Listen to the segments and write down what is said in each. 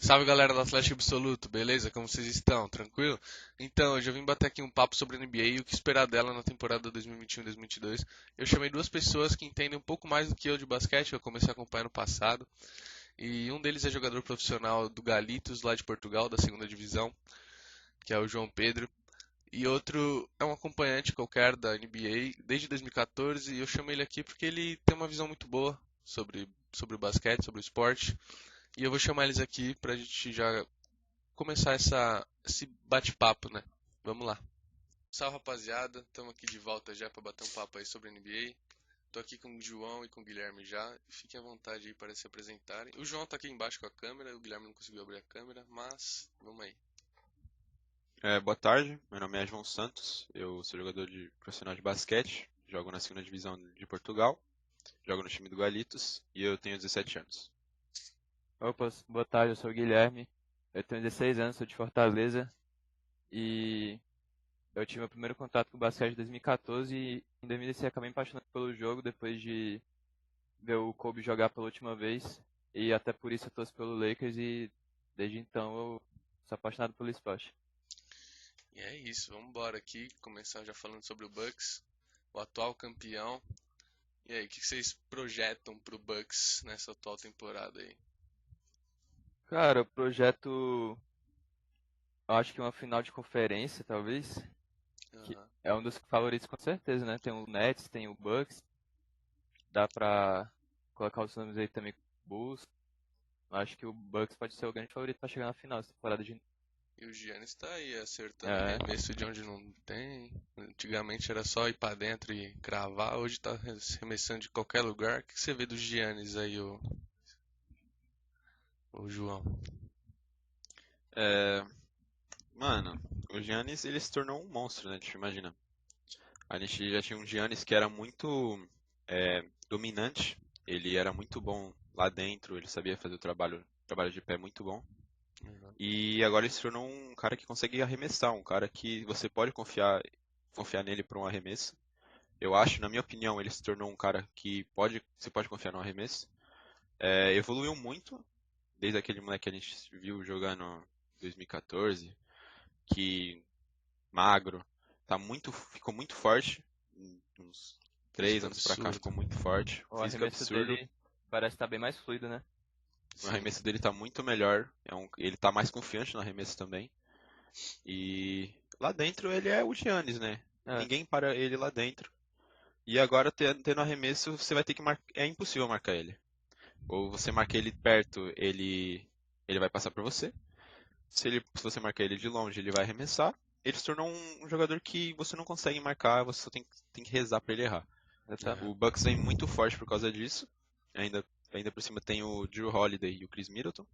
Salve galera do Atlético Absoluto, beleza? Como vocês estão? Tranquilo? Então, eu já vim bater aqui um papo sobre a NBA e o que esperar dela na temporada 2021-2022. Eu chamei duas pessoas que entendem um pouco mais do que eu de basquete, eu comecei a acompanhar no passado. E um deles é jogador profissional do Galitos, lá de Portugal, da segunda divisão, que é o João Pedro. E outro é um acompanhante qualquer da NBA desde 2014 e eu chamei ele aqui porque ele tem uma visão muito boa sobre, sobre o basquete, sobre o esporte. E eu vou chamar eles aqui pra gente já começar essa, esse bate-papo, né? Vamos lá. Salve rapaziada, estamos aqui de volta já para bater um papo aí sobre NBA. Tô aqui com o João e com o Guilherme já. Fiquem à vontade aí para se apresentarem. O João tá aqui embaixo com a câmera, o Guilherme não conseguiu abrir a câmera, mas vamos aí. É, boa tarde, meu nome é João Santos, eu sou jogador de profissional de basquete, jogo na segunda divisão de Portugal, jogo no time do Galitos e eu tenho 17 anos. Opa, boa tarde, eu sou o Guilherme, eu tenho 16 anos, sou de Fortaleza e eu tive meu primeiro contato com o basquete em 2014 e em 2016 acabei me apaixonando pelo jogo depois de ver o Kobe jogar pela última vez e até por isso eu torço pelo Lakers e desde então eu sou apaixonado pelo esporte. E é isso, vamos embora aqui, começar já falando sobre o Bucks, o atual campeão. E aí, o que vocês projetam pro Bucks nessa atual temporada aí? Cara, o projeto. Eu acho que uma final de conferência, talvez. Aham. é um dos favoritos com certeza, né? Tem o Nets, tem o Bucks. Dá pra colocar os nomes aí também com o Bulls. Acho que o Bucks pode ser o grande favorito pra chegar na final dessa temporada de. E o Giannis tá aí acertando É. arremesso de onde não tem. Antigamente era só ir pra dentro e cravar, hoje tá arremessando de qualquer lugar. O que você vê do Giannis aí, o, o João? É, mano, o Giannis ele se tornou um monstro, né? Tipo, imagina. A gente já tinha um Giannis que era muito é, dominante, ele era muito bom lá dentro, ele sabia fazer o trabalho, trabalho de pé muito bom. E agora ele se tornou um cara que consegue arremessar, um cara que você pode confiar, confiar nele para um arremesso. Eu acho, na minha opinião, ele se tornou um cara que pode, você pode confiar no arremesso. É, evoluiu muito desde aquele moleque que a gente viu jogando em 2014, que magro, tá muito, ficou muito forte, uns três anos pra cá ficou muito forte, O físico arremesso absurdo. dele parece estar bem mais fluido, né? O arremesso dele tá muito melhor. É um- ele tá mais confiante no arremesso também. E lá dentro ele é o Giannis, né? É. Ninguém para ele lá dentro. E agora te- tendo arremesso, você vai ter que marcar. É impossível marcar ele. Ou você marca ele perto, ele ele vai passar pra você. Se ele se você marcar ele de longe, ele vai arremessar. Ele se tornou um, jogador que você não consegue marcar, você só tem, tem que rezar pra ele errar. Exato. O Bucks vem muito forte por causa disso. Ainda, ainda por cima tem o Drew Holiday e o Chris Middleton.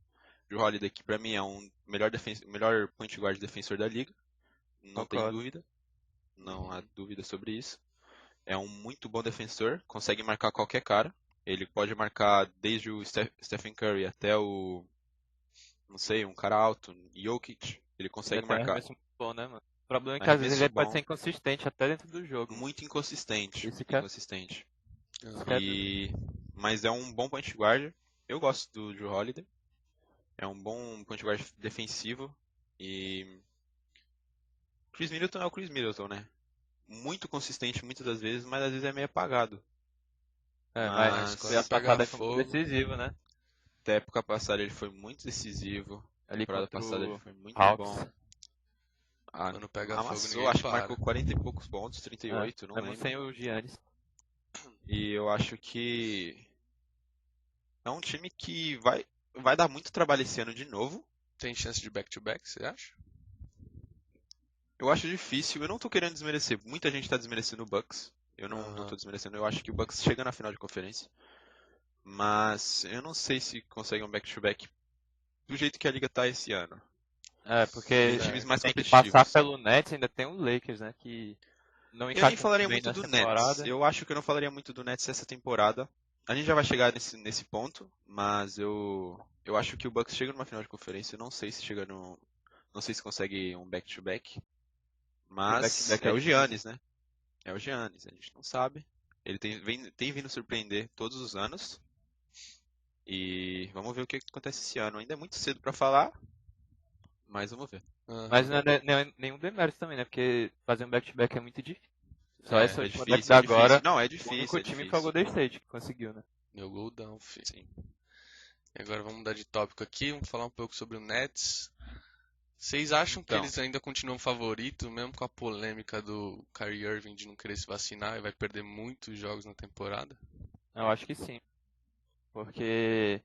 Drew Holiday que pra mim é um melhor melhor point guard defensor da liga. Não tem Concordo. dúvida. Não há dúvida sobre isso. É um muito bom defensor, consegue marcar qualquer cara. Ele pode marcar desde o Steph- Stephen Curry até o não sei, um cara alto, Jokic, ele consegue Ele um marcar. muito bom, né, mano? O problema é que às vezes ele pode bom. ser inconsistente até dentro do jogo. Muito inconsistente, Isso que é- inconsistente. E... Mas é um bom point guard. Eu gosto do Drew Holiday. É um bom point guard defensivo. E. Chris Middleton é o Chris Middleton, né? Muito consistente muitas das vezes, mas às vezes é meio apagado. É, Mas mas quando foi a fogo- foi decisivo, né? Até a época passada ele foi muito decisivo. Ali temporada passada ele foi muito Hawks. bom. Ah, Quando pega fogo, amassou, ninguém acho que marcou 40 e poucos pontos, 38, não Mesmo lembro. sem o Giannis. E eu acho que é um time que vai, vai dar muito trabalho esse ano de novo. Tem chance de back-to-back, você acha? Eu acho difícil, eu não tô querendo desmerecer. Muita gente tá desmerecendo o Bucks. Eu não, não Aham. tô desmerecendo, eu acho que o Bucks chega na final de conferência. Mas eu não sei se consegue um back-to-back do jeito que a liga tá esse ano. É, porque Tem times mais tem que passar pelo Nets, ainda tem o Lakers, né? Que não Eu nem falaria muito do nessa Nets. temporada. Eu acho que eu não falaria muito do Nets essa temporada. A gente já vai chegar nesse, nesse ponto, mas eu, eu acho que o Bucks chega numa final de conferência. Eu não sei se chega no. Não sei se consegue um back-to-back. Mas back-to-back é é o. Giannis, né? É o Giannis, a gente não sabe. Ele tem, vem, tem vindo surpreender todos os anos. E vamos ver o que acontece esse ano. Ainda é muito cedo pra falar, mas vamos ver. Aham. Mas não é, não é nenhum demérito também, né? Porque fazer um back-to-back é muito difícil. Só É, essa é última difícil, é agora, difícil. Não, é o difícil. único é time difícil. foi o Golden State que conseguiu, né? Meu goldão, filho. Sim. E agora vamos mudar de tópico aqui, vamos falar um pouco sobre o Nets. Vocês acham que Então. eles ainda continuam favoritos, mesmo com a polêmica do Kyrie Irving de não querer se vacinar e vai perder muitos jogos na temporada? Eu acho que sim. Porque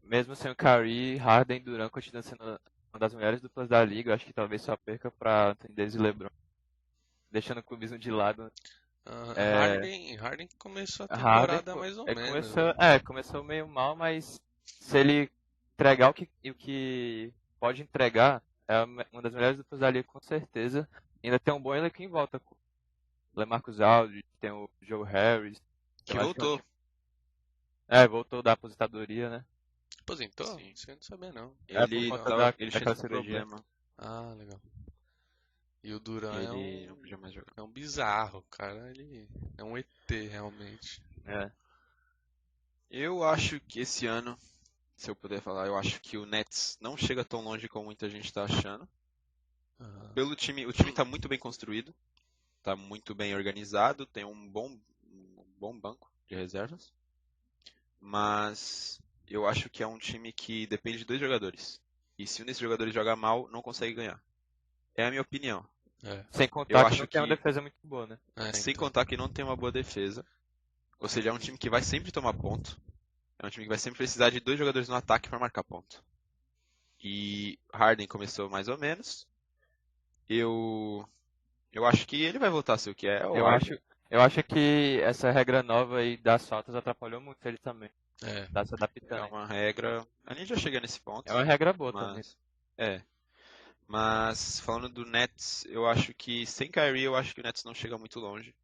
mesmo sem o Kyrie, Harden e Durant continuam sendo uma das melhores duplas da liga. Eu acho que talvez só perca pra Anthony Davis e LeBron. Deixando o clubismo de lado. Ah, É. Harden, Harden começou a Harden temporada co- mais ou é, menos. começou, né? é, começou meio mal, mas se ele entregar o que, o que pode entregar, é uma das melhores duplas da liga com certeza. Ainda tem um bom elenco em volta. LeMarcus Aldridge, tem o Joe Harris. Que é um voltou. É, voltou da aposentadoria, né? Aposentou? Sim. Isso eu não sabia não. É, Ele, conta tava, da- ele tinha esse cirurgia. problema. Ah, legal. E o Duran é Ele não um, podia mais jogar. é um bizarro, cara. Ele é um ET, realmente. É. Eu acho que esse ano, se eu puder falar, eu acho que o Nets não chega tão longe como muita gente tá achando. Aham. Pelo time, o time tá muito bem construído, tá muito bem organizado, tem um bom, um bom banco de reservas. Mas eu acho que é um time que depende de dois jogadores. E se um desses jogadores jogar mal, não consegue ganhar. É a minha opinião. É, Sem Eu contar que acho não tem uma que- defesa muito boa, né? é, Sem então. contar que não tem uma boa defesa. Ou seja, é um time que vai sempre tomar ponto. É um time que vai sempre precisar de dois jogadores no ataque para marcar ponto. E Harden começou mais ou menos. Eu eu acho que ele vai voltar a ser o que é. Eu Harden. acho, eu acho que essa regra nova aí das faltas atrapalhou muito ele também. É, Tá se é adaptando. uma regra. A gente já chega nesse ponto. É uma regra boa também. mas é. Mas falando do Nets, eu acho que sem Kyrie, eu acho que o Nets não chega muito longe.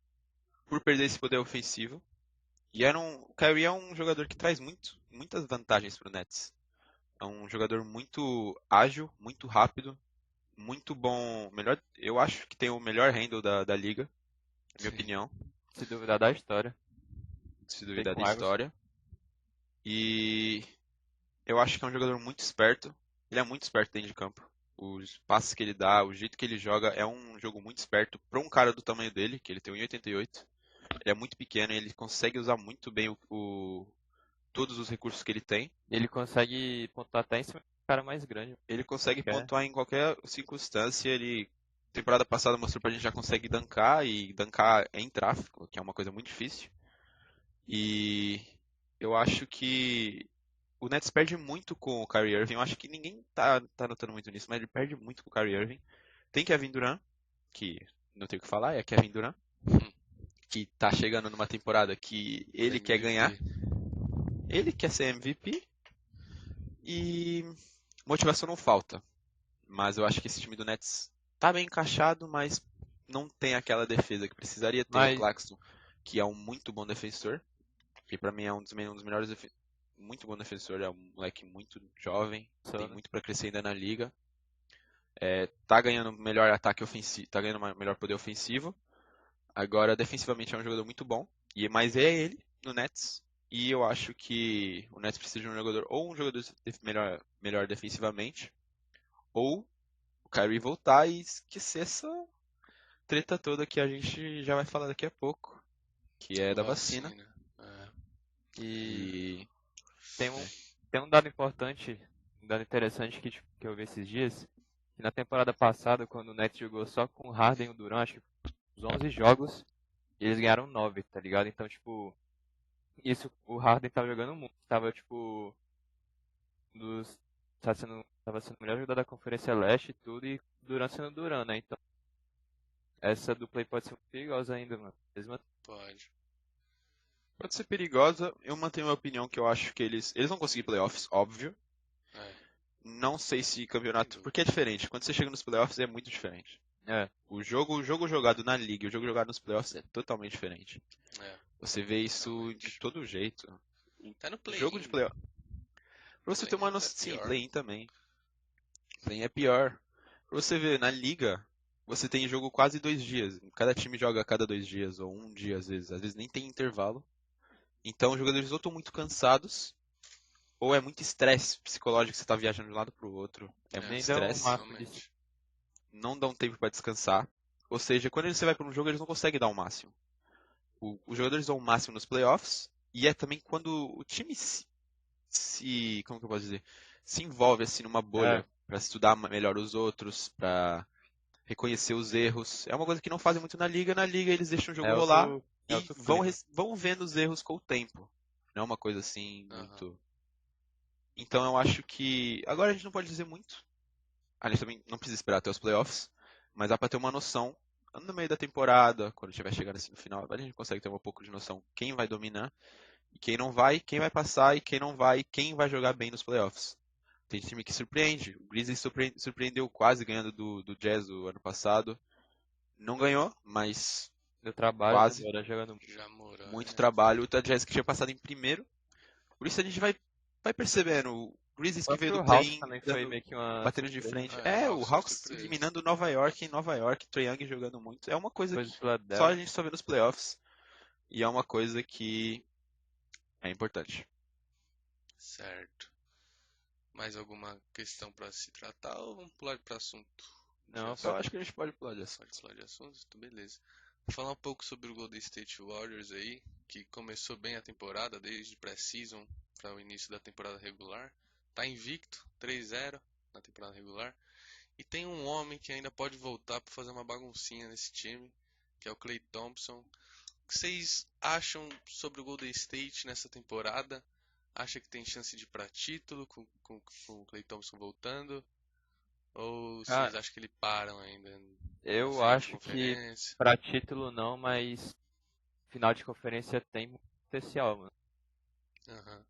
Por perder esse poder ofensivo. E era um, o Kyrie é um jogador que traz muito, muitas vantagens para o Nets. É um jogador muito ágil, muito rápido, muito bom. Melhor, eu acho que tem o melhor handle da, da liga, na minha Sim. opinião, Se duvidar da história. se duvidar da história. E eu acho que é um jogador muito esperto. Ele é muito esperto dentro de campo. Os passes que ele dá, o jeito que ele joga, é um jogo muito esperto para um cara do tamanho dele, que ele tem 1,88. Ele é muito pequeno e ele consegue usar muito bem o, o- todos os recursos que ele tem. Ele consegue pontuar até em cima do cara mais grande. Ele consegue É. pontuar em qualquer circunstância. Ele temporada passada mostrou pra gente já consegue dancar e dancar em tráfego, que é uma coisa muito difícil. E eu acho que o Nets perde muito com o Kyrie Irving. Eu acho que ninguém tá, tá notando muito nisso, mas ele perde muito com o Kyrie Irving. Tem Kevin Durant, que não tem o que falar, é Kevin Durant, que tá chegando numa temporada que ele quer ganhar. Ele quer ser MVP e motivação não falta. Mas eu acho que esse time do Nets tá bem encaixado, mas não tem aquela defesa que precisaria ter. Mas- O Claxton, que é um muito bom defensor, que pra mim é um dos, um dos melhores defe- muito bom defensor, é um moleque muito jovem, Só, tem né? muito pra crescer ainda na liga. É, tá ganhando melhor ataque ofensivo, tá ganhando melhor poder ofensivo. Agora defensivamente é um jogador muito bom, e mas é ele no Nets. E eu acho que o Nets precisa de um jogador ou um jogador melhor, melhor defensivamente, ou o Kyrie voltar e esquecer essa treta toda que a gente já vai falar daqui a pouco, que é da vacina. É. E tem um, tem um dado importante, um dado interessante que, que eu vi esses dias. Que na temporada passada, quando o Nets jogou só com o Harden e o Durant, acho que os 11 jogos, eles ganharam 9, tá ligado? Então, tipo, isso, o Harden tava jogando muito, tava, tipo, dos, tava sendo, tava sendo o melhor jogador da Conferência Leste e tudo, e o Durant sendo o Durant, né? Então, essa dupla aí pode ser muito perigosa ainda, mano. Mesmo Pode. pode ser perigosa. Eu mantenho a minha opinião que eu acho que eles eles vão conseguir playoffs, óbvio. É. Não sei se campeonato, porque é diferente. Quando você chega nos playoffs é muito diferente. É, O jogo, o jogo jogado na liga e o jogo jogado nos playoffs é totalmente diferente. É. Você vê isso de todo jeito. Tá no play. Jogo de playoff. Pra você ter uma é noção, sim, pior. play-in também. Play-in é pior. Pra você ver, na liga, você tem jogo quase dois dias. Cada time joga a cada dois dias, ou um dia às vezes. Às vezes nem tem intervalo. Então os jogadores ou estão muito cansados, ou é muito estresse psicológico, você tá viajando de um lado pro outro. É, É, muito nem dão estresse. realmente. Não dão tempo para descansar. Ou seja, quando você vai para um jogo, eles não conseguem dar o máximo. O- os jogadores dão o máximo nos playoffs, e é também quando o time se, se- como que eu posso dizer, se envolve assim numa bolha É. para estudar melhor os outros, para reconhecer os erros. É uma coisa que não fazem muito na liga. Na liga eles deixam o jogo É rolar e é outro vão, vão vendo os erros com o tempo. Não é uma coisa assim Aham. muito. Então eu acho que. Agora a gente não pode dizer muito. A gente também não precisa esperar até os playoffs. Mas dá pra ter uma noção no meio da temporada, quando tiver chegando assim no final, a gente consegue ter um pouco de noção quem vai dominar e quem não vai, quem vai passar e quem não vai, e quem vai jogar bem nos playoffs. Tem time que surpreende. O Grizzlies surpre- surpreendeu quase ganhando do, do Jazz o ano passado. Não ganhou, mas Deu trabalho, Quase. agora jogando Já morou. muito né? trabalho. O Jazz que tinha passado em primeiro. Por isso a gente vai, vai percebendo. O Grizzlies que O veio do play também foi meio que uma batendo de frente. É, É, o Hawks eliminando Nova York em Nova York, Trae Young jogando muito. É uma coisa que só a gente só vê nos playoffs. E é uma coisa que é importante. Certo. Mais alguma questão pra se tratar ou vamos pular para assunto? Não, Eu acho que a gente pode pular disso. Pode falar de assuntos? Então, beleza. Vou falar um pouco sobre o Golden State Warriors aí, que começou bem a temporada, desde pré-season para o início da temporada regular. Tá invicto, 3-0 na temporada regular. E tem um homem que ainda pode voltar para fazer uma baguncinha nesse time, que é o Clay Thompson. O que vocês acham sobre o Golden State nessa temporada? Acha que tem chance de ir pra título com, com, com o Clay Thompson voltando? Ou Ah, vocês acham que ele param ainda? Eu acho que pra título não, mas final de conferência tem muito potencial, mano. Aham.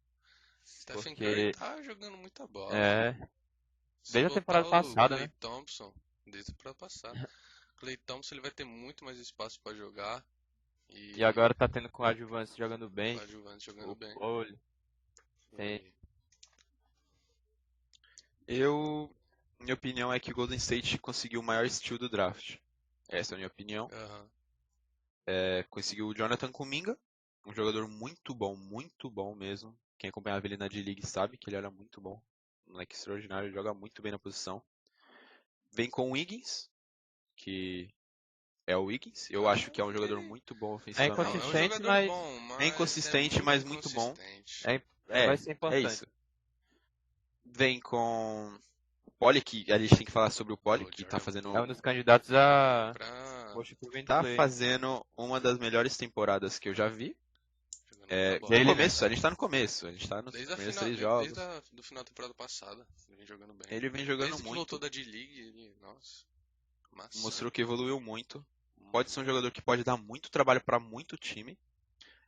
Stephen Porque- Curry tá jogando muita bola. É, Se desde a temporada o passada, Klay né? Thompson, desde a temporada passada. Clay Thompson ele vai ter muito mais espaço pra jogar. E, e agora tá tendo com o Adjuvante jogando bem, o adjuvante jogando o bem. Cole. tem- Eu, minha opinião é que o Golden State conseguiu o maior steal do draft. Essa é a minha opinião. Aham. É, conseguiu o Jonathan Kuminga, um jogador muito bom, muito bom mesmo. Quem acompanhava ele na D-League sabe que ele era muito bom. Um moleque extraordinário, ele joga muito bem na posição. Vem com o Wiggins, que é o Wiggins. Eu acho que é um jogador muito bom Não, ofensivamente. é um inconsistente, jogador mas- bom, mas É inconsistente, mas muito bom. inconsistente. É, É, vai ser é importante. isso. Vem com o Poli, que a gente tem que falar sobre o Poli, que tá Jordan fazendo, É um dos candidatos a Pra... Poxa tá fazendo uma das melhores temporadas que eu já vi. É, no Ele- começo, a gente tá no começo, a gente tá nos Desde, primeiros final, três desde jogos. a, do final da temporada passada, ele vem jogando bem. Ele vem jogando Desde muito, voltou da D-League, ele, nossa, massa. mostrou que evoluiu muito. Pode ser um jogador que pode dar muito trabalho pra muito time.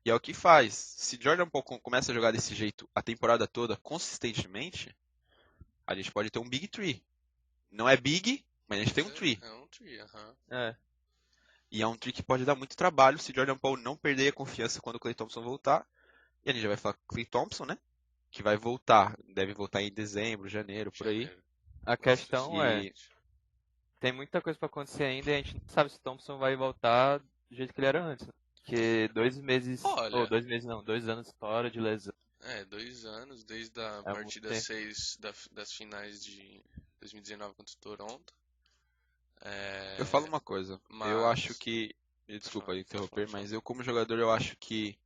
E é o que faz. Se Jordan Poole com- começa a jogar desse jeito a temporada toda, consistentemente, a gente pode ter um Big Tree. Não é Big, mas a gente tem um Tree. É um tree, aham. É, E é um tree que pode dar muito trabalho se Jordan Poole não perder a confiança quando o Clay Thompson voltar. E a gente já vai falar com o Clay Thompson, né? Que vai voltar. Deve voltar em dezembro, janeiro, por aí. A questão que- é, tem muita coisa pra acontecer ainda e a gente não sabe se o Thompson vai voltar do jeito que ele era antes. Porque dois meses, Olha. ou dois meses não, dois anos fora de lesão. É, dois anos, desde a É partida tempo. 6 da- das finais de 2019 contra o Toronto. É, Eu falo uma coisa. mas- Eu acho que. Desculpa interromper, mas eu, como jogador, eu acho que.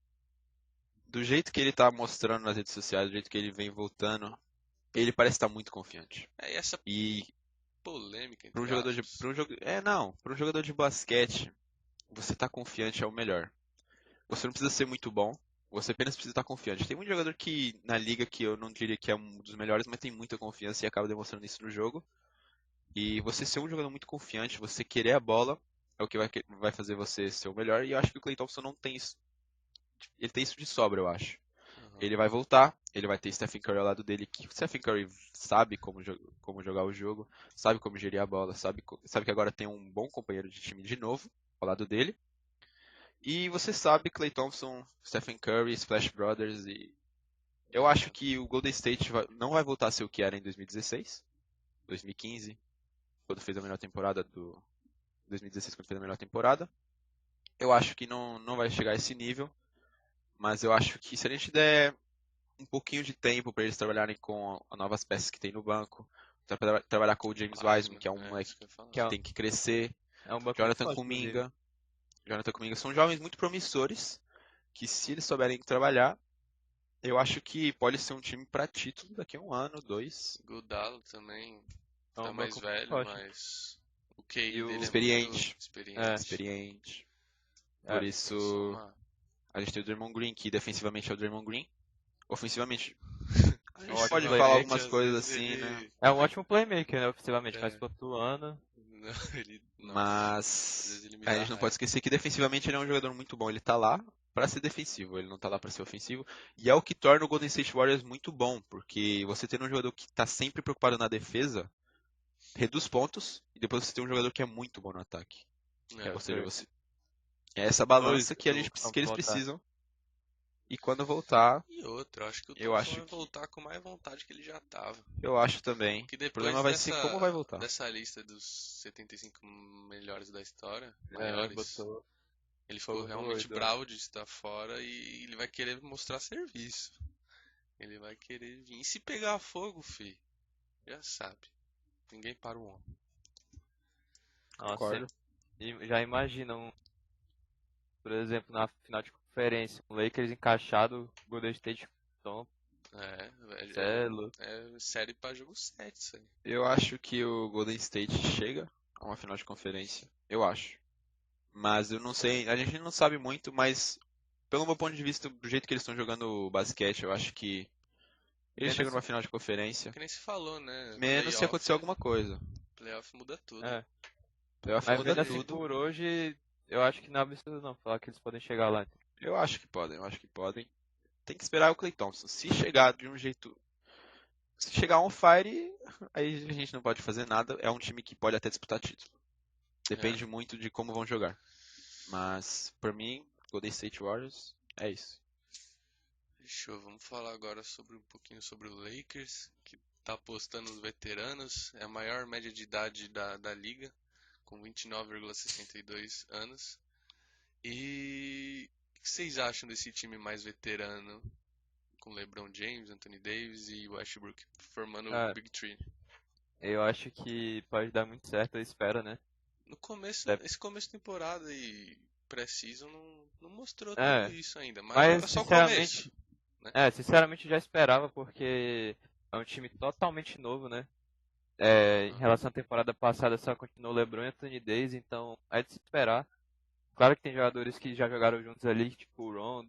Do jeito que ele tá mostrando nas redes sociais, do jeito que ele vem voltando, ele parece estar muito confiante. É, e essa E polêmica para um jogador de. Pra um jogo, é, não. Para um jogador de basquete, você tá confiante é o melhor. Você não precisa ser muito bom. Você apenas precisa estar confiante. Tem muito jogador que na liga que eu não diria que é um dos melhores, mas tem muita confiança e acaba demonstrando isso no jogo. E você ser um jogador muito confiante, você querer a bola, é o que vai, vai fazer você ser o melhor. E eu acho que o Clay Thompson não tem isso. Ele tem isso de sobra, eu acho. Aham. Ele vai voltar, ele vai ter Stephen Curry ao lado dele, que o Stephen Curry sabe como, como jogar o jogo, sabe como gerir a bola, sabe, sabe que agora tem um bom companheiro de time de novo ao lado dele. E você sabe Clay Thompson, Stephen Curry, Splash Brothers e eu acho que o Golden State vai- não vai voltar a ser o que era em 2016, 2015, quando fez a melhor temporada do 2016 quando fez a melhor temporada. Eu acho que não, não vai chegar a esse nível, mas eu acho que se a gente der um pouquinho de tempo para eles trabalharem com as novas peças que tem no banco. Tra trabalhar com o James Wiseman, que é um é, moleque que que tem que crescer. É um Jonathan. Kuminga. Jonathan Kuminga são jovens muito promissores que se eles souberem trabalhar, eu acho que pode ser um time para título daqui a um ano, dois. Godalo também É um tá mais velho, mas o QI E o- dele é Experiente. muito experiente. É. Experiente. É, Por isso, que a gente tem o Draymond Green, que defensivamente é o Draymond Green. Ofensivamente, a gente ótimo pode playmaker, falar algumas coisas assim, ele- né? É um ótimo playmaker, né, ofensivamente, É. mas pontuando. Não, ele... Não, Mas a gente não pode esquecer que defensivamente ele é um jogador muito bom. Ele tá lá pra ser defensivo, ele não tá lá pra ser ofensivo. E é o que torna o Golden State Warriors muito bom, porque você ter um jogador que tá sempre preocupado na defesa, reduz pontos, e depois você tem um jogador que é muito bom no ataque. É, Ou seja, foi. você é essa balança que, a o gente, que eles voltar. precisam. E quando voltar, E outro, eu acho que o Eu acho vai que- voltar com mais vontade que ele já tava. eu acho também. Que O depois problema vai dessa, ser como vai voltar. dessa lista dos 75 melhores da história, É, maiores, botou. ele ficou Ficou realmente doido. bravo de estar fora e ele vai querer mostrar serviço. Ele vai querer vir. E se pegar fogo, fi, já sabe. Ninguém para o homem. Nossa, já imaginam, por exemplo, na final de conferência, o Lakers encaixado, Golden State Tom, É, velho. É louco. É série pra jogo 7 isso aí. Eu acho que o Golden State chega a uma final de conferência. Eu acho. Mas eu não sei, a gente não sabe muito, mas pelo meu ponto de vista, do jeito que eles estão jogando o basquete, eu acho que eles Menos- chegam numa final de conferência. Que nem se falou, né? Menos se acontecer alguma coisa. Playoff muda tudo. É. Playoff Mas muda assim tudo. por hoje, eu acho que não é absurdo não falar que eles podem chegar lá. Eu acho que podem, eu acho que podem. Tem que esperar o Clay Thompson. Se chegar de um jeito. Se chegar on fire, aí a gente não pode fazer nada. É um time que pode até disputar título. Depende muito de como vão jogar. Mas, por mim, Golden State Warriors é isso. Fechou, vamos falar agora sobre um pouquinho sobre o Lakers, que tá apostando nos veteranos, é a maior média de idade da, da liga, com 29,62 anos. E o que vocês acham desse time mais veterano, com LeBron James, Anthony Davis e Westbrook, formando Ah. o Big Three? Eu acho que pode dar muito certo, eu espero, né? No começo, Deve- esse começo de temporada e pré-season não, não mostrou É, tudo isso ainda, mas, mas, era só o sinceramente, começo. É, sinceramente eu já esperava, porque é um time totalmente novo, né? É, em relação à temporada passada só continuou LeBron e Anthony Davis, então é de se esperar. Claro que tem jogadores que já jogaram juntos ali, tipo o Ron,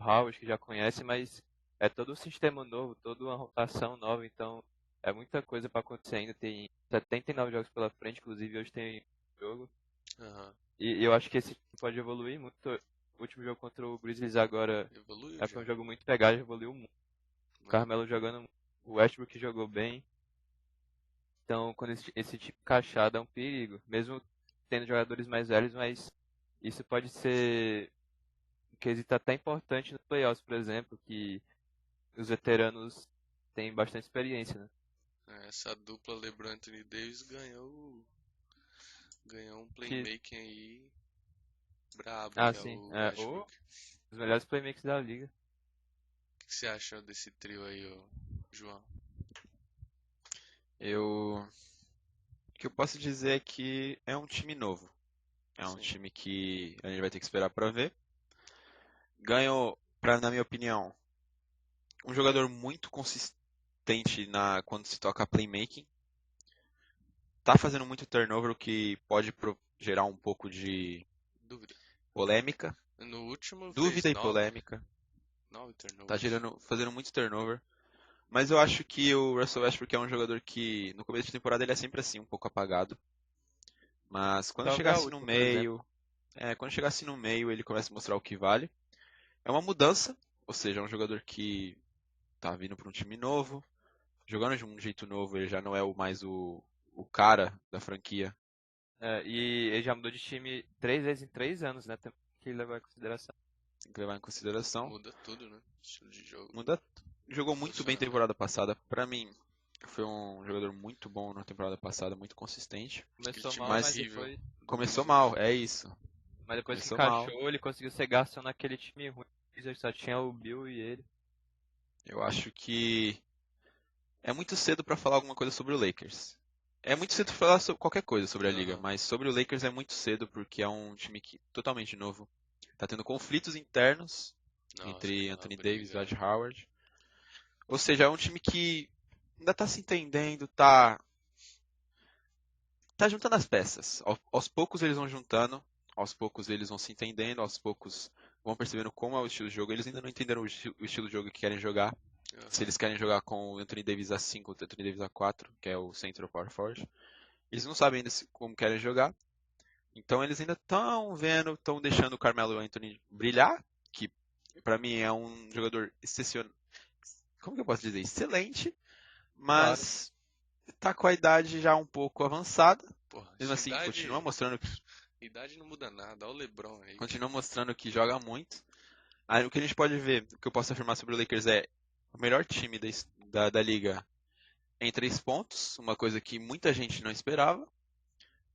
o Howard, que já conhece, mas é todo um sistema novo, toda uma rotação nova, então é muita coisa pra acontecer ainda. Tem 79 jogos pela frente, inclusive hoje tem jogo. Aham, E, e eu acho que esse time pode evoluir muito. O último jogo contra o Grizzlies agora evoluiu é, já. foi um jogo muito pegado, evoluiu muito. O Carmelo jogando, muito, o Westbrook jogou bem. Então, quando esse, esse tipo encaixado é um perigo. Mesmo tendo jogadores mais velhos, mas isso pode ser um quesito até importante nos playoffs, por exemplo, que os veteranos têm bastante experiência, né? É, Essa dupla LeBron e Anthony Davis ganhou ganhou um playmaking aí brabo, Ah, é sim. o É, Westbrook. Os melhores playmakers da liga. O que você achou desse trio aí, ô, João? Eu. O que eu posso dizer é que é um time novo. É um Sim. time que a gente vai ter que esperar pra ver. Ganhou, pra, na minha opinião, um jogador muito consistente na quando se toca playmaking. Tá fazendo muito turnover, o que pode pro- gerar um pouco de Dúvida. Polêmica. No último Dúvida e nove, polêmica. nove turnovers. Tá gerando, fazendo muito turnover. Mas eu acho que o Russell Westbrook é um jogador que no começo de temporada ele é sempre assim, um pouco apagado. Mas quando Joga chegasse no meio, é, quando chegasse no meio, ele começa a mostrar o que vale. É uma mudança, ou seja, é um jogador que tá vindo para um time novo, jogando de um jeito novo, ele já não é o mais o, o cara da franquia. É, e ele já mudou de time três vezes em três anos, né? Tem que levar em consideração. Tem que levar em consideração. Muda tudo, né? Estilo de jogo. Muda, jogou muito bem temporada passada. Pra mim, foi um jogador muito bom na temporada passada, muito consistente. Começou mal, mas visível. depois, Começou mal, é isso. mas depois que Começou mal. encaixou, ele conseguiu ser garçom naquele time ruim. Já só tinha o Bill e ele. Eu acho que é muito cedo para falar alguma coisa sobre o Lakers. É muito cedo falar sobre qualquer coisa sobre a liga, mas sobre o Lakers é muito cedo porque é um time que totalmente novo. Tá tendo conflitos internos Nossa, entre Anthony briga. Davis e Dwight Howard. Ou seja, é um time que ainda tá se entendendo, tá tá juntando as peças. Ao- Aos poucos eles vão juntando, aos poucos eles vão se entendendo, aos poucos vão percebendo como é o estilo de jogo. Eles ainda não entenderam o estilo de jogo que querem jogar. Aham. Se eles querem jogar com o Anthony Davis A5 ou o Anthony Davis A4, que é o Central Power Forward. Eles não sabem ainda como querem jogar. Então eles ainda estão vendo, estão deixando o Carmelo Anthony brilhar, que pra mim é um jogador excepcional. Como que eu posso dizer? Excelente, mas tá com a idade já um pouco avançada. Porra, Mesmo assim, idade, continua mostrando que idade não muda nada. Olha o LeBron aí. continua mostrando que joga muito. Aí o que a gente pode ver, o que eu posso afirmar sobre o Lakers é o melhor time da, da, da liga em três pontos, uma coisa que muita gente não esperava.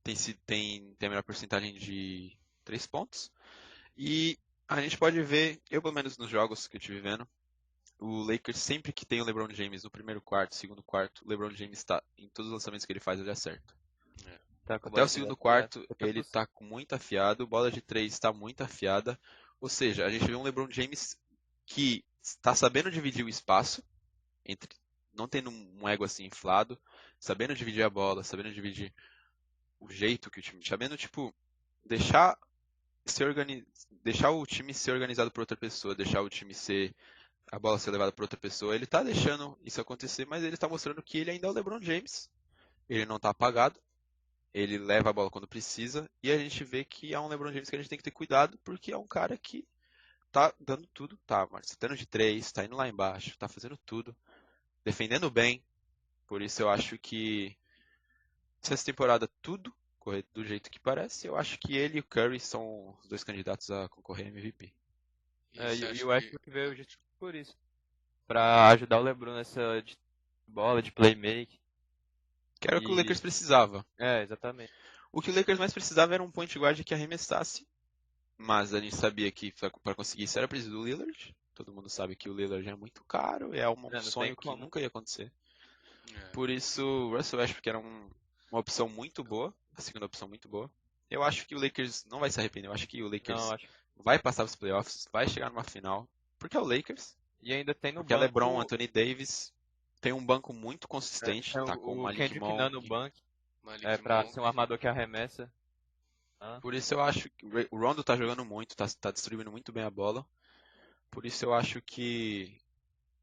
Tem, se- tem, tem a melhor porcentagem de três pontos. E a gente pode ver, eu pelo menos nos jogos que eu estive vendo, o Lakers sempre que tem o LeBron James no primeiro quarto, segundo quarto, o LeBron James está em todos os lançamentos que ele faz, ele acerta. Tá com a Até o segundo quarto, né? ele tá com muito afiado, bola de três está muito afiada. Ou seja, a gente vê um LeBron James que está sabendo dividir o espaço, entre não tendo um ego assim inflado, sabendo dividir a bola, sabendo dividir o jeito que o time, sabendo tipo deixar ser organi... deixar o time ser organizado por outra pessoa, deixar o time ser a bola ser levada por outra pessoa. Ele tá deixando isso acontecer, mas ele tá mostrando que ele ainda é o LeBron James. Ele não tá apagado. Ele leva a bola quando precisa e a gente vê que é um LeBron James que a gente tem que ter cuidado porque é um cara que tá dando tudo, tá acertando de três, tá indo lá embaixo, tá fazendo tudo, defendendo bem. Por isso eu acho que se essa temporada tudo correr do jeito que parece, eu acho que ele e o Curry são os dois candidatos a concorrer a MVP. É, e, acha e o Westbrook que- veio justo por isso. Pra ajudar o LeBron nessa de bola, de playmake. Que era o que o E- Lakers precisava. É, exatamente. O que o Lakers mais precisava era um point guard que arremessasse. Mas a gente sabia que para conseguir isso era preciso do Lillard. Todo mundo sabe que o Lillard é muito caro, é um É, sonho que como. nunca ia acontecer. É. Por isso, o Russell Westbrook era um- uma opção muito boa, a segunda opção muito boa. Eu acho que o Lakers não vai se arrepender, eu acho que o Lakers Não, acho. vai passar os playoffs, vai chegar numa final, porque é o Lakers, E ainda tem no porque é banco. LeBron, Anthony Davis, tem um banco muito consistente, é, tá o, com o Malik Monk. No banco. Malik É, pra Monk. ser um armador que arremessa. Por isso eu acho que o Rondo tá jogando muito, tá, tá distribuindo muito bem a bola. Por isso eu acho que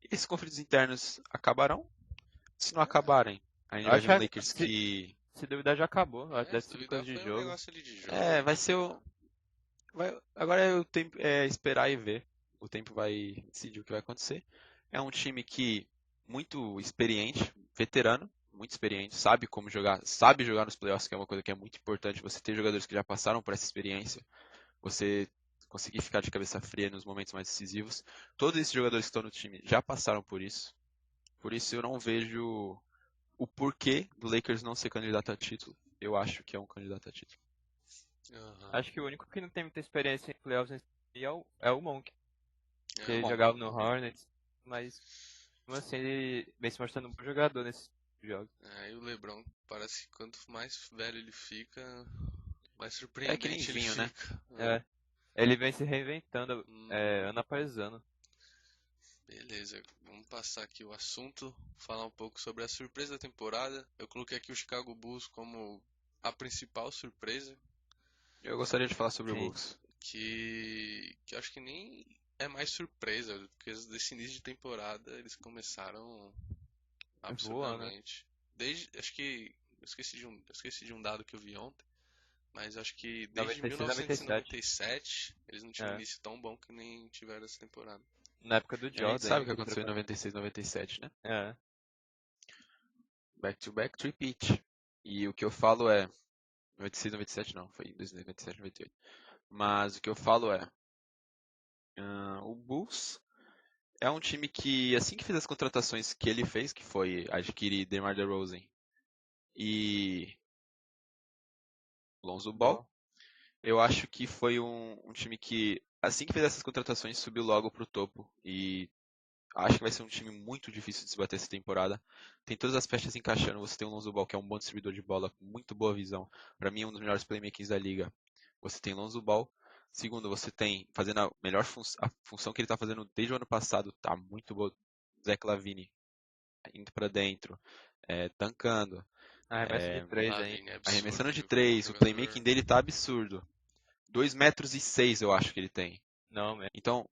esses conflitos internos acabarão. Se não acabarem, a gente vai ver um que- Lakers se- que. Se duvidar já acabou. É, deve se ser coisa de um jogo. ali de jogo. É, vai ser o. vai- Agora é o tempo é esperar e ver. O tempo vai decidir o que vai acontecer. É um time que muito experiente, veterano, muito experiente, sabe como jogar, sabe jogar nos playoffs, que é uma coisa que é muito importante. Você ter jogadores que já passaram por essa experiência, você conseguir ficar de cabeça fria nos momentos mais decisivos. Todos esses jogadores que estão no time já passaram por isso. Por isso eu não vejo o porquê do Lakers não ser candidato a título. Eu acho que é um candidato a título. Aham. Acho que o único que não tem muita experiência em playoffs é o, é o Monk. É, Que ele bom. jogava no Hornets. Mas, assim, ele vem se mostrando um bom jogador nesse jogo. É, e o LeBron parece que quanto mais velho ele fica, mais É surpreendente que nem ele vinho, né? É. Ele vem se reinventando Hum, é, ano após ano. Beleza, vamos passar aqui o assunto, falar um pouco sobre a surpresa da temporada. Eu coloquei aqui o Chicago Bulls como a principal surpresa, Eu gostaria de falar sobre o Sim. Bulls. que, que acho que nem é mais surpresa, porque desse início de temporada eles começaram absurdamente. Desde, acho que eu esqueci de um, esqueci de um dado que eu vi ontem, mas acho que desde 96, 1997 eles não tinham um É. início tão bom que nem tiveram essa temporada. Na época do A Jordan. gente sabe o que ainda, aconteceu em 96, 97, né? É. Back to back, repeat. E o que eu falo é. 96, 97 não, foi em 97, 98. Mas o que eu falo é. ah, o Bulls é um time que, assim que fez as contratações que ele fez, que foi adquirir DeMar DeRozan e Lonzo Ball, eu acho que foi um, um time que, assim que fez essas contratações, subiu logo pro topo e Acho que vai ser um time muito difícil de se bater essa temporada. Tem todas as peças encaixando. Você tem o Lonzo Ball, que é um bom distribuidor de bola, com muito boa visão. Para mim, é um dos melhores playmakers da liga. Você tem Lonzo Ball. Segundo, você tem fazendo a melhor fun a função que ele está fazendo desde o ano passado. Tá muito bom. Zach Lavine indo para dentro, é, tancando. Arremesso É, de três aí. é Arremessando de três, o playmaking dele tá absurdo. 2 metros e 6 eu acho que ele tem. Não, mesmo. Então,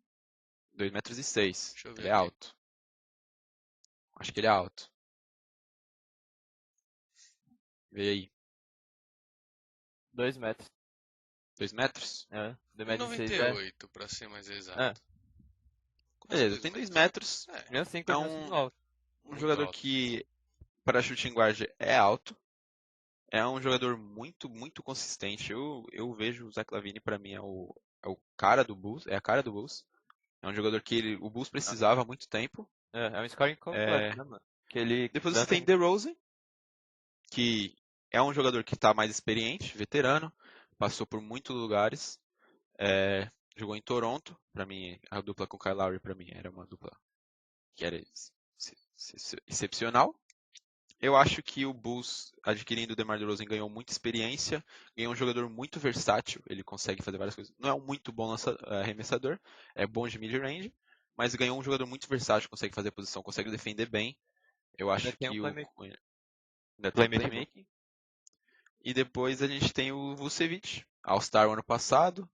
2 metros e 6. Deixa eu ver Ele é aqui. alto. Acho que ele é alto. Vê aí. Dois metros. 2 metros? É. Metros e seis, é. 98, pra ser mais exato. É. Beleza, tem 2 metros. É, Mesmo assim, É um- alto. Um muito jogador alto. que, para shooting guard, é alto. É um jogador muito, muito consistente. Eu, eu vejo o Zach Lavine, pra mim, é o, é o cara do Bulls. É a cara do Bulls. É um jogador que ele, o Bulls precisava há muito tempo. É, é um scoring completo, É. né, mano? Que ele Depois você tem DeRozan, que é um jogador que está mais experiente, veterano, passou por muitos lugares, é, jogou em Toronto, para mim a dupla com o Kyle Lowry para mim era uma dupla que era ex- ex- ex- excepcional. Eu acho que o Bulls adquirindo o DeMar DeRozan ganhou muita experiência, ganhou um jogador muito versátil, ele consegue fazer várias coisas. Não é um muito bom eh, arremessador, é bom de mid-range, mas ganhou um jogador muito versátil, consegue fazer posição, consegue defender bem. Eu acho tem um que o ainda tem Playmaking. E depois a gente tem o Vucevic, All-Star ano passado,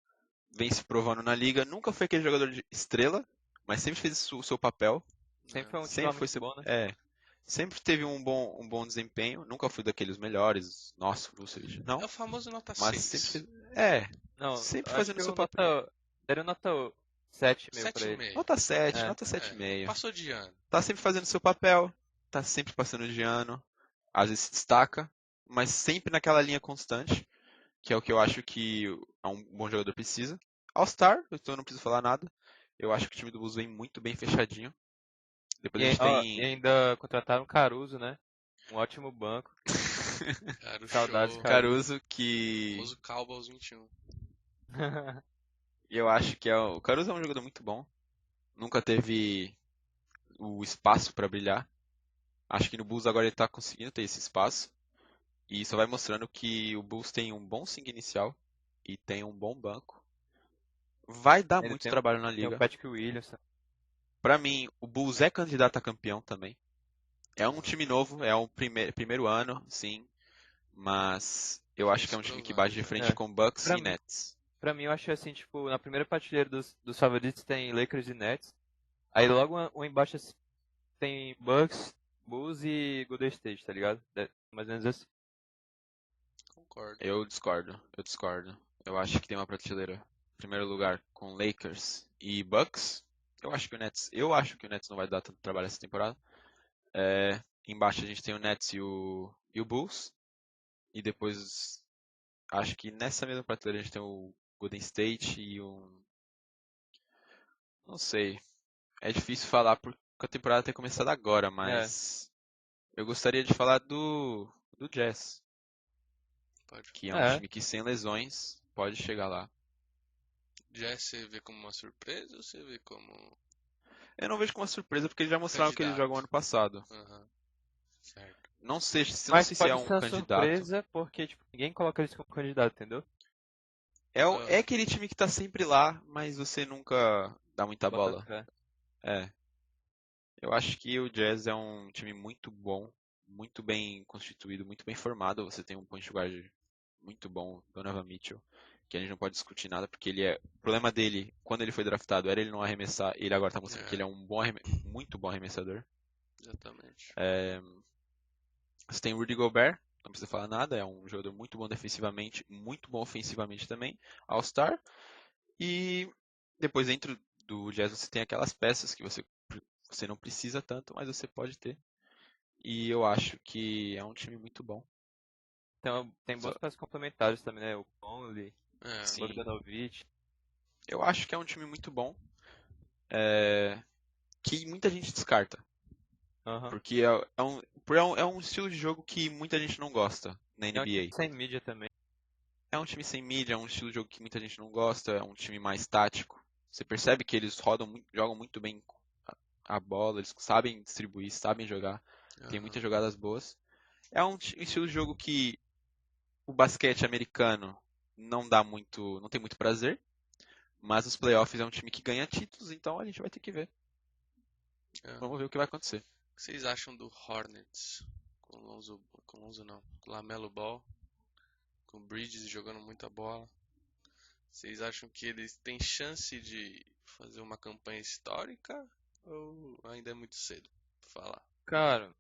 vem se provando na liga, nunca foi aquele jogador de estrela, mas sempre fez o seu papel, Sempre foi um sempre foi ser, bom, né? é, sempre teve um bom, um bom desempenho, nunca foi daqueles melhores, nossa, o Vucevic, não, É o famoso nota mas 6. sempre fez, é, Não, Sempre fazendo que seu eu nota, nota 7,5 pra ele. 7,5. nota 7, É, nota 7,5. Passou de ano. tá sempre fazendo seu papel, tá sempre passando de ano, às vezes se destaca, mas sempre naquela linha constante, que é o que eu acho que um bom jogador precisa. All-Star, então eu não preciso falar nada. Eu acho que o time do Bulls vem muito bem fechadinho. Depois E, a gente ó, tem. e ainda contrataram o Caruso, né? Um ótimo banco. Cara, o Saudades, show. cara. Caruso, que Famoso aos 21. eu acho que é o o Caruso é um jogador muito bom. Nunca teve o espaço para brilhar. Acho que no Bulls agora ele tá conseguindo ter esse espaço. E isso vai mostrando que o Bulls tem um bom swing inicial e tem um bom banco. Vai dar Ele muito tem um- trabalho na Tem liga. o Patrick Williams. Pra mim, o Bulls é candidato a campeão também. É um time novo, é o prime primeiro ano, sim. Mas eu acho que é um time que bate de frente É. com Bucks Pra e mim- Nets. Pra mim, eu acho assim, tipo, na primeira prateleira dos, dos favoritos tem Lakers e Nets. Aí logo um- um embaixo assim, tem Bucks, Bulls e Golden State, tá ligado? É mais ou menos assim. Concordo. Eu discordo, eu discordo. Eu acho que tem uma prateleira, em primeiro lugar, com Lakers e Bucks. Eu acho que o Nets, eu acho que o Nets não vai dar tanto trabalho essa temporada. É, embaixo a gente tem o Nets e o, e o Bulls. E depois, acho que nessa mesma prateleira a gente tem o Golden State e um... Não sei. É difícil falar porque a temporada tem começado agora, mas... Eu gostaria de falar do, do Jazz Pode. que é um É. time que sem lesões pode chegar lá. Já você vê como uma surpresa ou você vê como. Eu não vejo como uma surpresa porque eles já mostraram que eles Candidato. jogam ano passado. Aham. Certo. Não sei, se- não Mas sei se é um candidato. surpresa porque, tipo, ninguém coloca eles como candidato, entendeu? É, o- Ah. é aquele time que tá sempre lá, mas você nunca dá muita Bota bola. fé. É. Eu acho que o Jazz é um time muito bom, muito bem constituído, muito bem formado. Você tem um point guard muito bom, Donovan Mitchell, que a gente não pode discutir nada, porque ele é. O problema dele, quando ele foi draftado, era ele não arremessar, e ele agora tá mostrando É. que ele é um bom arreme- muito bom arremessador. Exatamente. É, Você tem o Rudy Gobert, não precisa falar nada, é um jogador muito bom defensivamente, muito bom ofensivamente também, All-Star. E depois dentro do Jazz você tem aquelas peças que você, você não precisa tanto, mas você pode ter. E eu acho que é um time muito bom. Então, tem boas Só- peças complementares também, né? O Conley, É, Sim. Bogdanovich. Eu acho que é um time muito bom. é, que muita gente descarta. Aham. Porque é, é um, é um, é um estilo de jogo que muita gente não gosta na É um time NBA. sem mídia também. É um time sem mídia, é um estilo de jogo que muita gente não gosta, é um time mais tático. Você percebe que eles rodam muito, jogam muito bem a bola, eles sabem distribuir, sabem jogar, tem Aham. muitas jogadas boas. É um ti- estilo de jogo que o basquete americano não dá muito, não tem muito prazer, mas os playoffs é um time que ganha títulos, então a gente vai ter que ver. É. Vamos ver o que vai acontecer. O que vocês acham do Hornets? Com Lonzo, com Lonzo não, com Lamelo Ball, com Bridges jogando muita bola. Vocês acham que eles têm chance de fazer uma campanha histórica ou ainda é muito cedo pra falar? Cara,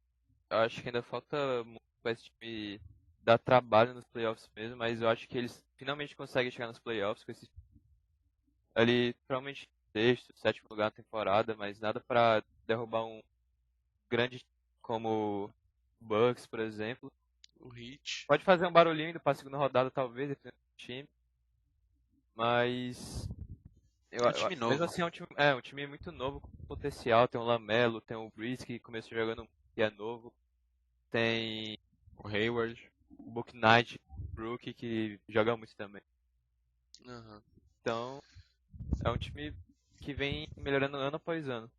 eu acho que ainda falta muito pra esse time dar trabalho nos playoffs mesmo, mas eu acho que eles finalmente conseguem chegar nos playoffs com esse ali provavelmente sexto, sétimo lugar na temporada, mas nada pra derrubar um grande time como o Bucks, por exemplo. O Heat, Pode fazer um barulhinho indo pra segunda rodada, talvez, dependendo do time. Mas. Eu, É um time novo. Mesmo assim, é um time, é um time muito novo, com potencial. Tem o Lamelo, tem o Breeze, que começou jogando e é novo. Tem O Hayward, Book Knight, Brook, que joga muito também. aham. Então, é um time que vem melhorando ano após ano.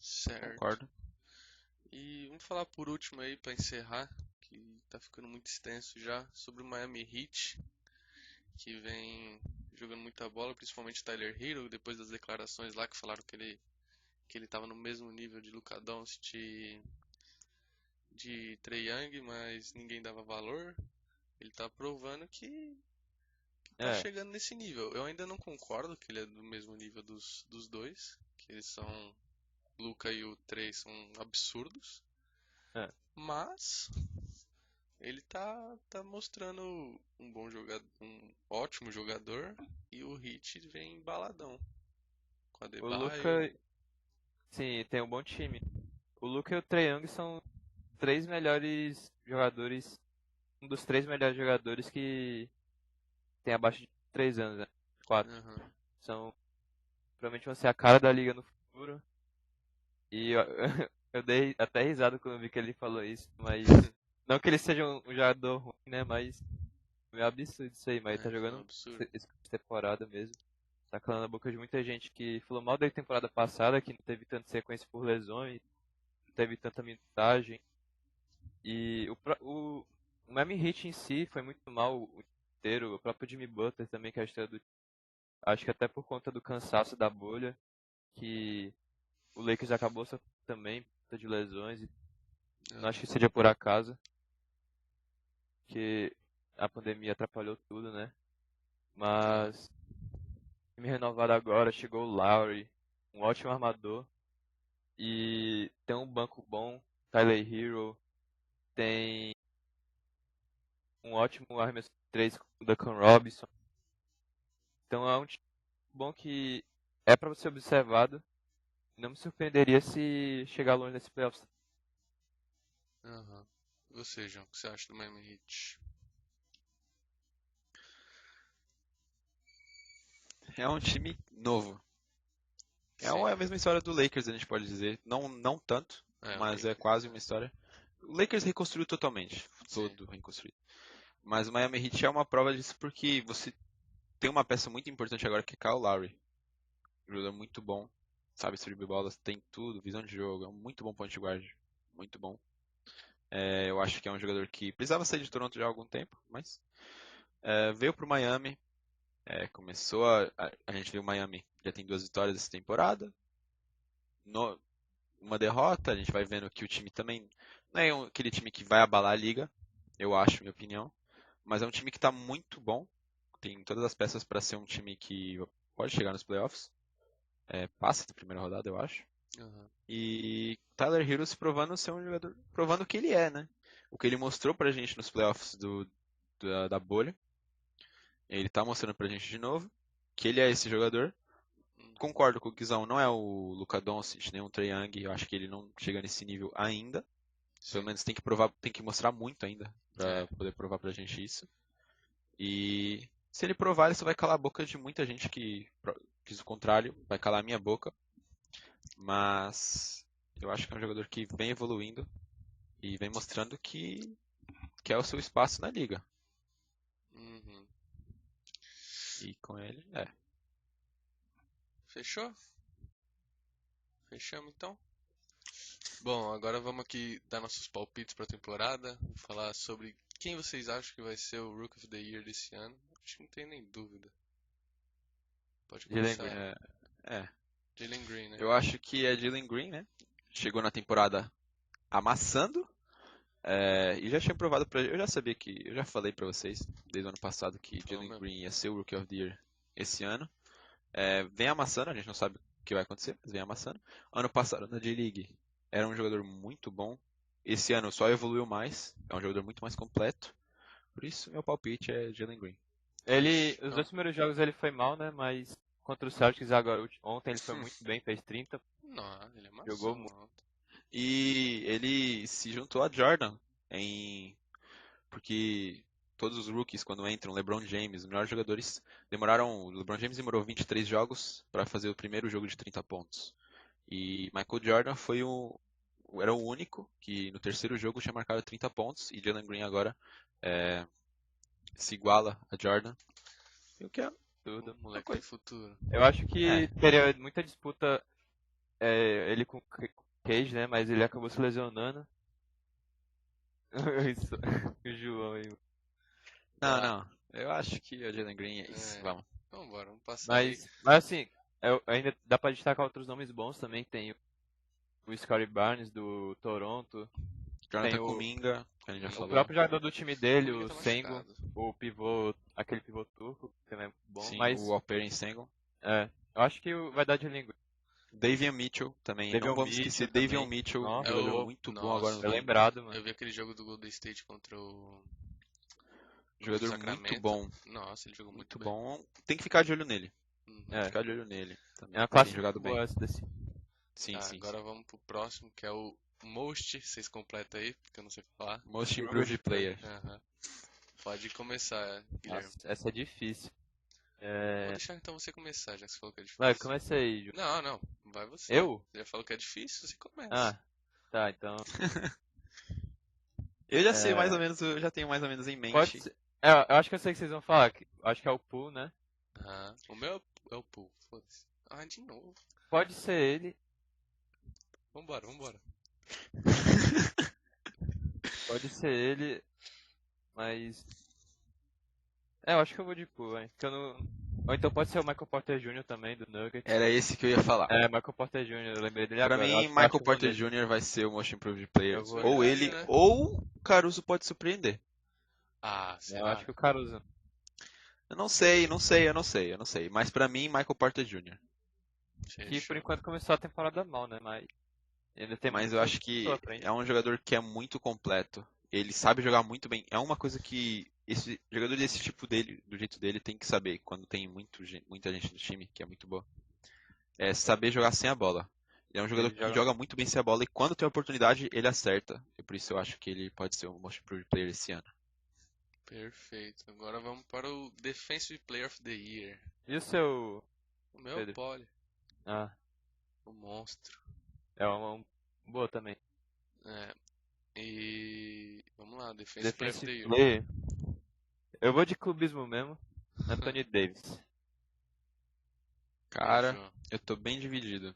certo. concordo. E vamos falar por último aí pra encerrar, que tá ficando muito extenso já, sobre o Miami Heat, que vem jogando muita bola, principalmente Tyler Hero, depois das declarações lá que falaram que ele que ele tava no mesmo nível de Luka Doncic e de Trae Young, mas ninguém dava valor. Ele tá provando que, que tá É. chegando nesse nível. Eu ainda não concordo que ele é do mesmo nível dos, dos dois, que eles são Luca e o Trey são absurdos. É. Mas ele tá, tá mostrando um bom jogador, um ótimo jogador e o Heat vem embaladão. Com a O. Luca. Sim, tem um bom time. O Luca e o Trae Young são três melhores jogadores. Um dos três melhores jogadores que tem abaixo de 3 anos, né? 4. Aham. São. Provavelmente vão ser a cara da liga no futuro. E eu, eu dei até risada quando vi que ele falou isso, mas. Não que ele seja um, um jogador ruim, né? Mas. É meio absurdo isso aí, mas ele tá É, um jogando essa temporada mesmo. Tá calando a boca de muita gente que falou mal dele temporada passada, que não teve tanta sequência por lesões, não teve tanta minutagem. E o, o, o Miami Heat em si foi muito mal o inteiro, o próprio Jimmy Butler também, que é a estrela do Acho que até por conta do cansaço da bolha, que o Lakers acabou sofrendo também, por de lesões, e não acho que seja por acaso, que a pandemia atrapalhou tudo, né? Mas time renovado agora, chegou o Lowry, um ótimo armador e tem um banco bom, Tyler Hero, tem um ótimo arremesso de três com o Duncan Robinson. Então é um time bom que é para ser observado. Não me surpreenderia se chegar longe nesse playoffs. Aham. E você, João, o que você acha do Miami Heat? É um time novo. É uma- é a mesma história do Lakers, a gente pode dizer. Não, não tanto, É, mas é quase uma história. O Lakers reconstruiu totalmente, Sim. todo reconstruído. Mas o Miami Heat é uma prova disso porque você tem uma peça muito importante agora que é Kyle Lowry. Jogador muito bom, sabe distribuir bolas, tem tudo, visão de jogo, é um muito bom point guard, muito bom. É, eu acho que é um jogador que precisava sair de Toronto já há algum tempo, mas é, veio pro Miami, é, começou a, a, a gente viu o Miami, já tem duas vitórias essa temporada, no- uma derrota, a gente vai vendo que o time também não é um- aquele time que vai abalar a liga, eu acho, minha opinião, mas é um time que está muito bom, tem todas as peças para ser um time que pode chegar nos playoffs, é, passa da primeira rodada, eu acho. Aham. E Tyler Hero se provando ser um jogador, provando o que ele é, né? O que ele mostrou pra gente nos playoffs do, da, da bolha. Ele tá mostrando pra gente de novo que ele é esse jogador. Concordo com o Guizão, não é o Luka Doncic, nem o Trae Young, eu acho que ele não chega nesse nível ainda. Pelo menos tem que provar, tem que mostrar muito ainda pra É. poder provar pra gente isso. E se ele provar, isso vai calar a boca de muita gente que diz o contrário, vai calar a minha boca. Mas eu acho que é um jogador que vem evoluindo e vem mostrando que que é o seu espaço na liga. Uhum. E com ele, é. Fechou? Fechamos então? Bom, agora vamos aqui dar nossos palpites pra temporada. Vou falar sobre quem vocês acham que vai ser o Rook of the Year desse ano. Acho que não tem nem dúvida. Pode Jalen começar. Green. É, é. Jalen Green, né? Eu acho que é Jalen Green, né? Chegou na temporada amassando. é, e já tinha provado pra. Eu já sabia que. Eu já falei pra vocês desde o ano passado que Falou Jalen. Green ia ser o Rookie of the Year esse ano. É, vem amassando, a gente não sabe o que vai acontecer, mas vem amassando. Ano passado na J-League era um jogador muito bom. Esse ano só evoluiu mais. É um jogador muito mais completo. Por isso, meu palpite é Jalen Green. Ele, os Não. dois primeiros jogos ele foi mal, né? Mas contra o Celtics agora, ontem ele foi muito bem, fez 30. Não, ele é. Jogou muito. ontem. E ele se juntou a Jordan em porque todos os rookies quando entram, LeBron James, os melhores jogadores, demoraram, o LeBron James demorou 23 jogos para fazer o primeiro jogo de 30 pontos. E Michael Jordan foi o era o único que no terceiro jogo tinha marcado 30 pontos e Jalen Green agora é, se iguala a Jordan. E o que é Tudo. Moleque coisa- futuro. Eu acho que É. teria muita disputa é, ele com o Cage, né? Mas ele acabou se lesionando. Isso, o João aí. Não, não. Eu acho que o Jalen Green é isso. É. Vamos. Vamos embora, vamos passar aí. Mas, mas assim, eu- ainda dá pra destacar outros nomes bons também. Tem o- o Scottie Barnes do Toronto. Jonathan Tem o- Kuminga, que a gente já O falou. próprio jogador do time dele, Ele o tá Sengun, machucado. o pivô, aquele pivô turco, que também é bom. Sim, mas o Alperen Sengun. é, eu acho que o- vai dar de língua. Davian Mitchell também. Davion não vamos Mitchell esquecer também. Davion Mitchell, um Nossa. jogador É o- muito bom nossa. agora no É lembrado, mano. Eu vi aquele jogo do Golden State contra o. Jogador muito bom, Nossa, ele jogou muito, muito bem. bom. Tem que ficar de olho nele. Uhum. É. ficar de olho nele. Também. É uma Tem classe jogado bem. desse. Sim, Tá, sim. agora vamos pro próximo, que é o Most. Vocês completam aí, porque eu não sei falar. sim. Most Improved Player. Aham. Pode começar, Guilherme. Nossa, essa é difícil. Vou É... deixar então você começar, já que você falou que é difícil. Vai, começa aí, Ju. Não, não. Vai você. Eu? Você já falou que é difícil, você começa. Ah, tá, então. Eu já sei É. mais ou menos, eu já tenho mais ou menos em mente. Pode ser. É, eu acho que eu sei o que vocês vão falar. Acho que é o Pool, né? Aham. O meu é o- Pool, foda-se. Ah, de novo. Pode ser ele. Vambora, vambora. Pode ser ele. Mas. É, eu acho que eu vou de Pool, hein? Que eu não... Ou então pode ser o Michael Porter Jr. também, do Nuggets. Era esse que eu ia falar. É, Michael Porter Jr., eu lembrei dele Pra agora. eu mim, eu Michael eu Porter. Jr. vai ser o Most Improved Player. Eu Ou ele, né? ou o Caruso pode surpreender. Ah, Eu será? acho que o Caruso. Eu não sei, não sei, eu não sei, eu não sei. Mas pra mim, Michael Porter Jr. Que por enquanto começou a temporada mal, né? Mas. Ainda tem Mas eu acho que é um jogador que é muito completo. Ele sabe jogar muito bem. É uma coisa que esse jogador desse tipo dele, do jeito dele, tem que saber quando tem muito, muita gente no time, que é muito boa. É saber jogar sem a bola. Ele é um jogador Ele que joga- joga muito bem sem a bola e quando tem oportunidade, ele acerta. E por isso eu acho que ele pode ser um Most Improved Player esse ano. Perfeito. Agora vamos para o Defensive Player of the Year. E o seu. O meu é o Pedro. Poli, Ah, o monstro. é uma, uma boa também. É. E. Vamos lá, Defensive, Player of the Defensive Year. player. Eu vou de clubismo mesmo. Anthony Davis. Cara, Fechou. eu tô bem dividido.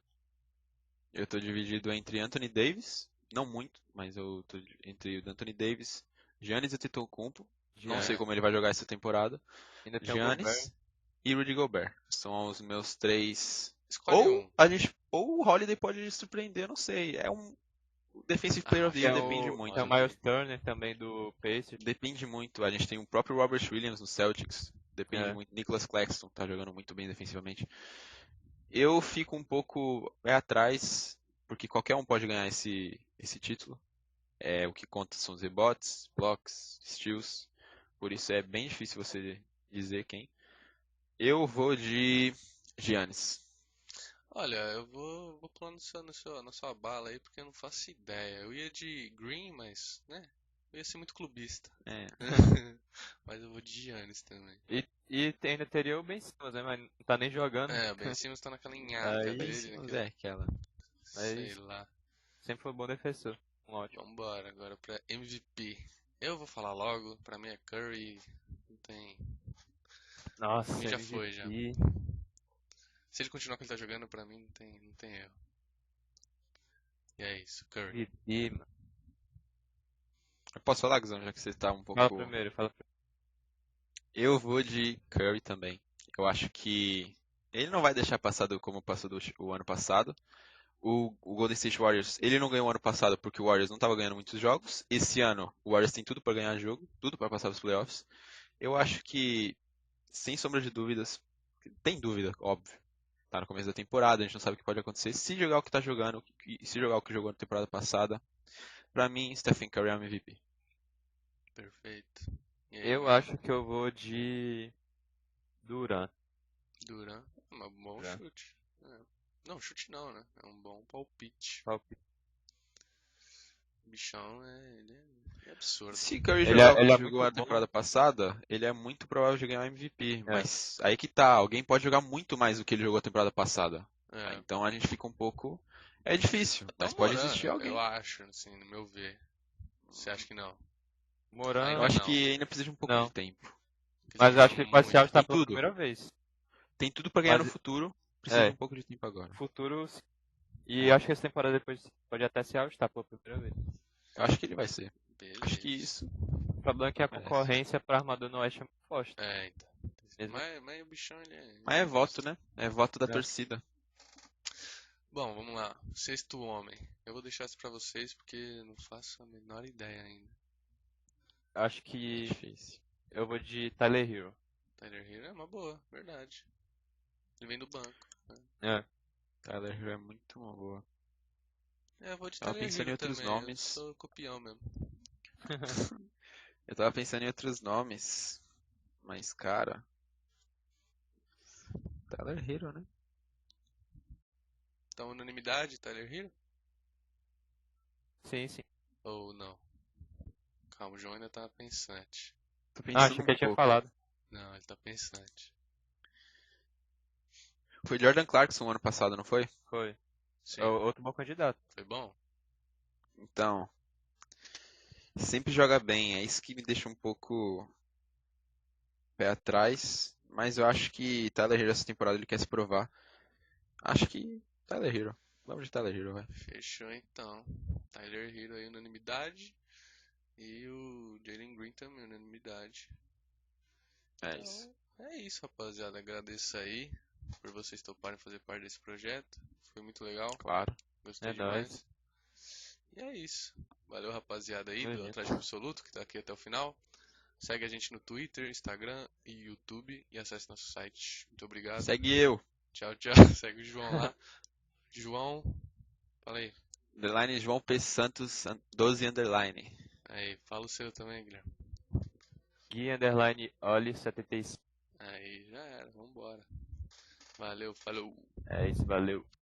Eu tô dividido entre Anthony Davis, não muito, mas eu tô entre o Anthony Davis, Giannis Antetokounmpo, não É. sei como ele vai jogar essa temporada, Ainda tem o. Giannis e Rudy Gobert. São os meus três. Escolhe Ou um. a gente, ou o Holiday pode surpreender, não sei. É um o Defensive Player Ah, of the Year o, depende muito. tem o Miles Turner também do Pacers. Depende muito. A gente tem o próprio Robert Williams no Celtics. Depende É. muito. Nicholas Claxton tá jogando muito bem defensivamente. Eu fico um pouco é atrás, porque qualquer um pode ganhar esse, esse título. É, o que conta são os rebotes, blocks, steals. Por isso é bem difícil você dizer quem. Eu vou de Giannis. Olha, eu vou, vou pular no seu, no seu, na sua bala aí porque eu não faço ideia. Eu ia de Green, mas, né? Eu ia ser muito clubista. É. mas eu vou de Giannis também. E, e ainda teria o Ben Simmons, né? Mas não tá nem jogando. É, o Ben Simmons tá naquela enhaca Aí, dele, naquele- é aquela. sei Mas- lá. Sempre foi um bom defensor. Um ótimo. Vambora, agora pra MVP. Eu vou falar logo, pra mim é Curry. Não tem. Nossa, Pra mim já MVP. foi, já. Se ele continuar como ele tá jogando, pra mim não tem, não tem erro. E é isso, Curry. MVP, mano. Eu posso falar, Guzão, já que você tá um pouco. Fala primeiro, fala primeiro. Eu vou de Curry também. Eu acho que ele não vai deixar passar do- como passou do- o ano passado. O, o Golden State Warriors, ele não ganhou ano passado porque o Warriors não estava ganhando muitos jogos. Esse ano, o Warriors tem tudo para ganhar jogo, tudo para passar os playoffs. Eu acho que, sem sombra de dúvidas, tem dúvida, óbvio. Tá no começo da temporada, a gente não sabe o que pode acontecer. Se jogar o que tá jogando, se jogar o que jogou na temporada passada, pra mim, Stephen Curry é o MVP. Perfeito. Eu acho que eu vou de Duran. Duran, um bom Duran. chute. É. Não, chute não, né? É um bom palpite. Palpite. O bichão é, ele é, é absurdo. Se Curry Ele jogar é- ele é jogou bom. temporada passada, ele é muito provável de ganhar o MVP. É. Mas aí que tá, alguém pode jogar muito mais do que ele jogou a temporada passada. É. Então a gente fica um pouco. É difícil, Até mas pode Moran, existir alguém. Eu acho, assim, no meu ver. Você acha que não? Moran, Eu acho não. que ainda precisa de um pouco Não. de tempo. Mas acho que ele pode se ajustar pela tudo. primeira vez. Tem tudo pra ganhar Mas- no futuro, precisa É. de um pouco de tempo agora. Futuro. E acho que essa temporada depois pode até se ajustar pela primeira vez. Eu acho que ele vai ser. Beleza. Acho que isso. O problema é que a Parece. concorrência pra armador no Oeste é muito forte. É, então. Mas, mas o bichão, ele é... Mas é voto, né? É voto da É. torcida. Bom, vamos lá. Sexto homem. Eu vou deixar isso pra vocês porque não faço a menor ideia ainda. Acho É que difícil. eu vou de Tyler Hero. Tyler Hero é uma boa, verdade. Ele vem do banco. É. Tyler Hero é muito uma boa. É, eu vou de Tava Tyler pensando em outros também. nomes. Eu sou copião mesmo. Eu tava pensando em outros nomes. Mas, cara. Tyler Hero, né? Então, unanimidade, Tyler Hero? Sim, sim. Ou não? Calma, o João ainda tá pensante. Tô Ah, pensando achei que ele tinha pouco. falado. Não, ele tá pensante. Foi Jordan Clarkson ano passado, não foi? Foi. Sim, É outro bom candidato. foi bom? Então. Sempre joga bem. É isso que me deixa um pouco. pé atrás. Mas eu acho que Tyler Hero essa temporada ele quer se provar. Acho que Tyler Hero. Vamos de Tyler Hero, vai. Fechou então. Tyler Hero aí, unanimidade. E o Jalen Green também, unanimidade. É Então, isso. É isso, rapaziada. Agradeço aí por vocês toparem fazer parte desse projeto. Foi muito legal. Claro. Gostei É demais. nóis. E é isso. Valeu, rapaziada aí Tamo do. Atlético Absoluto, que tá aqui até o final. Segue a gente no Twitter, Instagram e YouTube e acesse nosso site. Muito obrigado. Segue eu. Tchau, tchau. Segue o João lá. João, fala aí. Underline João P. Santos 12 underline. Aí, fala o seu também, Guilherme. Gui Underline Oli 75. Aí, já era. Vambora. Valeu, falou. É isso, valeu.